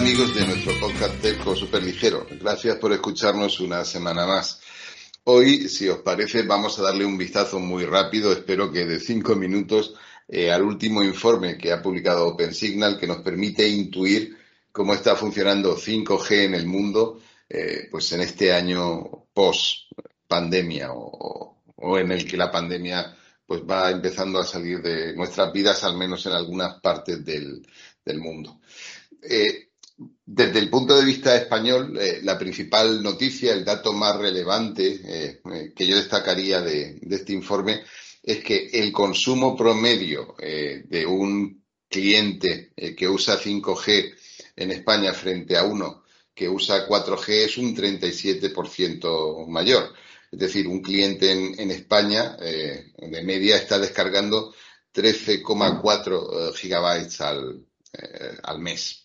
Amigos de nuestro podcast Telco Super Ligero. Gracias por escucharnos una semana más. Hoy, si os parece, vamos a darle un vistazo muy rápido, espero que de cinco minutos, eh, al último informe que ha publicado OpenSignal que nos permite intuir cómo está funcionando 5G en el mundo, eh, pues en este año post pandemia o, en el que la pandemia pues va empezando a salir de nuestras vidas, al menos en algunas partes del, mundo. Eh, desde el punto de vista español, eh, la principal noticia, el dato más relevante que yo destacaría de, este informe es que el consumo promedio de un cliente que usa 5G en España frente a uno que usa 4G es un 37% mayor. Es decir, un cliente en, España eh, de media está descargando 13,4 eh, gigabytes eh, al mes.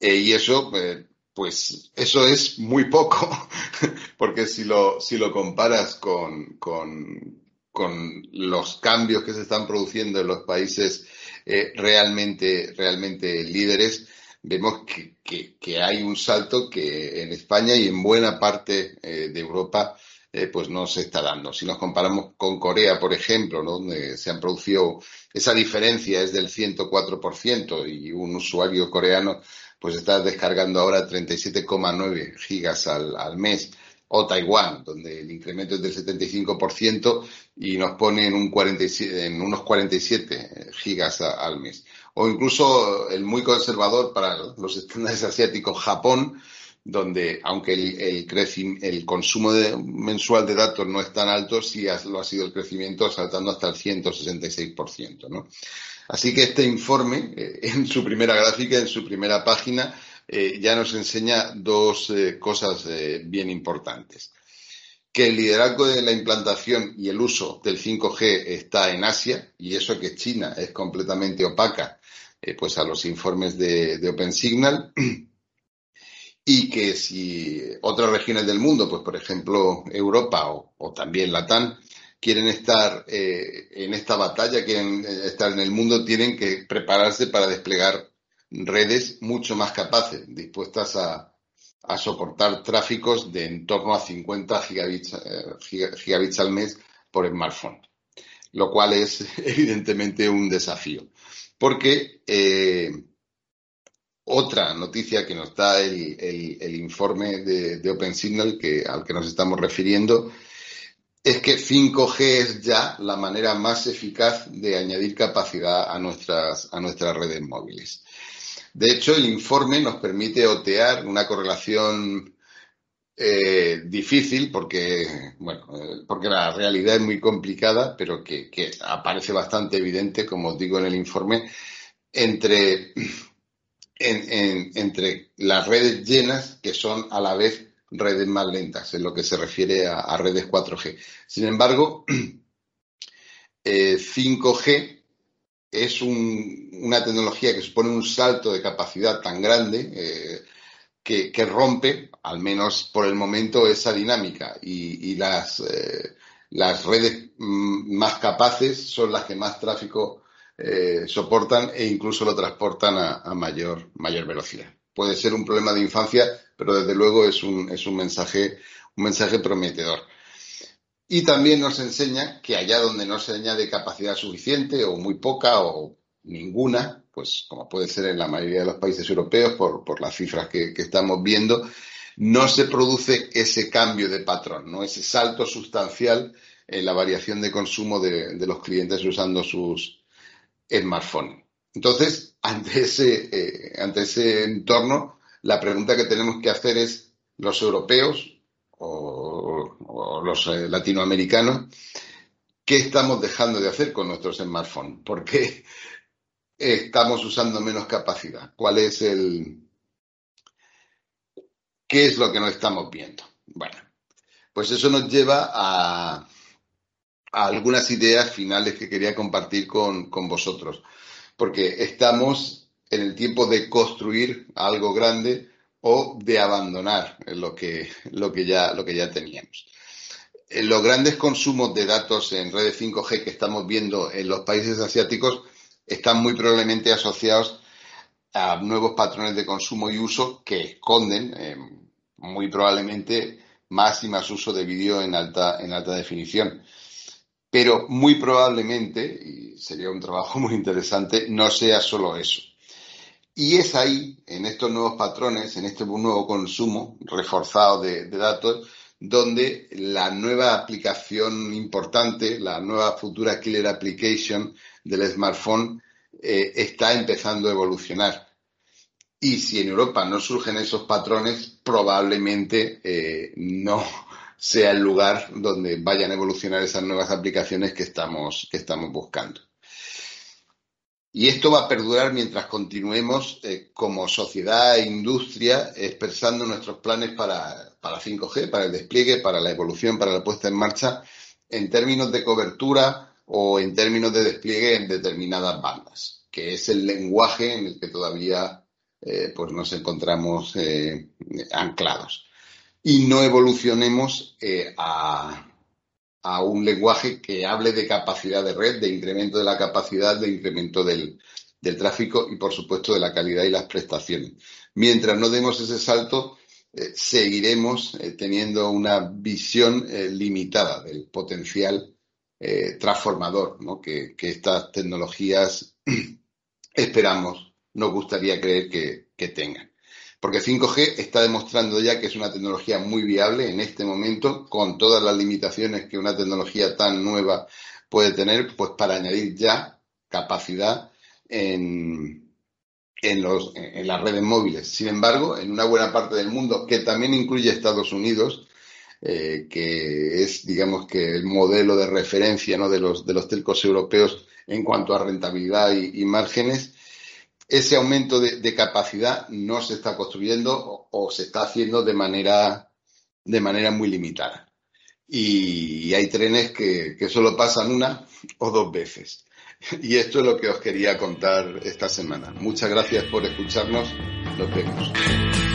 Y eso, pues, eso es muy poco, porque si lo, si lo comparas con, con, con los cambios que se están produciendo en los países realmente, realmente líderes, vemos que, hay un salto que en España y en buena parte eh, de Europa eh, pues no se está dando. Si nos comparamos con Corea, por ejemplo, donde se han producido esa diferencia es del 104% y un usuario coreano pues está descargando ahora 37,9 gigas al, al mes o Taiwán, donde el incremento es del 75% y nos pone en, un 47, en unos 47 gigas al mes. O incluso el muy conservador para los estándares asiáticos, Japón, donde aunque el, el, consumo mensual de datos no es tan alto, sí lo ha sido el crecimiento saltando hasta el 166%. ¿no? Así que este informe, eh, en su primera gráfica, en su primera página, eh, ya nos enseña dos eh, cosas bien importantes. Que el liderazgo de la implantación y el uso del 5G está en Asia, y eso que China es completamente opaca pues a los informes de, de OpenSignal y que si otras regiones del mundo, pues por ejemplo Europa o, también Latam, quieren estar eh, en esta batalla, quieren eh, estar en el mundo, tienen que prepararse para desplegar redes mucho más capaces, dispuestas a, soportar tráficos de en torno a 50 gigabits, gigabits al mes por smartphone, lo cual es evidentemente un desafío. Porque eh, otra noticia que nos da el, informe de, OpenSignal que, al que nos estamos refiriendo es que 5G es ya la manera más eficaz de añadir capacidad a nuestras, a nuestras redes móviles. De hecho, el informe nos permite otear una correlación eh, difícil porque, bueno, porque la realidad es muy complicada, pero que, aparece bastante evidente, como os digo en el informe, entre, entre las redes llenas que son a la vez redes más lentas en lo que se refiere a, redes 4G. Sin embargo, 5G eh, es una tecnología que supone un salto de capacidad tan grande que, rompe, al menos por el momento, esa dinámica y, las, eh, las redes mm, más capaces son las que más tráfico eh, soportan e incluso lo transportan a, mayor, mayor velocidad. Puede ser un problema de infancia, pero desde luego es un, es un mensaje, un mensaje prometedor. Y también nos enseña que allá donde no se añade capacidad suficiente o muy poca o ninguna, pues como puede ser en la mayoría de los países europeos por, las cifras que, estamos viendo, no se produce ese cambio de patrón, ¿no? ese salto sustancial en la variación de consumo de, los clientes usando sus smartphones. Entonces, ante ese, eh, ante ese entorno, la pregunta que tenemos que hacer es, los europeos o, los eh, latinoamericanos, ¿qué estamos dejando de hacer con nuestros smartphones? Porque estamos usando menos capacidad? ¿Cuál es el... ¿Qué es lo que no estamos viendo? Bueno, pues eso nos lleva a, algunas ideas finales que quería compartir con, vosotros, porque estamos en el tiempo de construir algo grande o de abandonar lo que, lo que, ya, lo que ya teníamos. Los grandes consumos de datos en redes 5G que estamos viendo en los países asiáticos están muy probablemente asociados a nuevos patrones de consumo y uso que esconden eh, muy probablemente más y más uso de vídeo en alta, en alta definición. Pero muy probablemente, y sería un trabajo muy interesante, no sea solo eso. Y es ahí, en estos nuevos patrones, en este nuevo consumo reforzado de, datos, donde la nueva aplicación importante, la nueva futura killer application del smartphone eh, está empezando a evolucionar. Y si en Europa no surgen esos patrones, probablemente eh, no sea el lugar donde vayan a evolucionar esas nuevas aplicaciones que estamos, que estamos buscando. Y esto va a perdurar mientras continuemos eh, como sociedad e industria expresando nuestros planes para, para 5G, para el despliegue, para la evolución, para la puesta en marcha, en términos de cobertura o en términos de despliegue en determinadas bandas, que es el lenguaje en el que todavía eh, pues nos encontramos eh, anclados. Y no evolucionemos a, a un lenguaje que hable de capacidad de red, de incremento de la capacidad, de incremento del, tráfico y, por supuesto, de la calidad y las prestaciones. Mientras no demos ese salto, eh, seguiremos eh, teniendo una visión eh, limitada del potencial transformador que, estas tecnologías esperamos, nos gustaría creer que tengan. Porque 5G está demostrando ya que es una tecnología muy viable en este momento, con todas las limitaciones que una tecnología tan nueva puede tener, pues para añadir ya capacidad en, las redes móviles. Sin embargo, en una buena parte del mundo, que también incluye Estados Unidos, eh, que es, digamos que, el modelo de referencia de, los, de los telcos europeos en cuanto a rentabilidad y márgenes, ese aumento de, capacidad no se está construyendo o, se está haciendo de manera, de manera muy limitada. Y, hay trenes que, solo pasan una o dos veces. Y esto es lo que os quería contar esta semana. Muchas gracias por escucharnos. Nos vemos.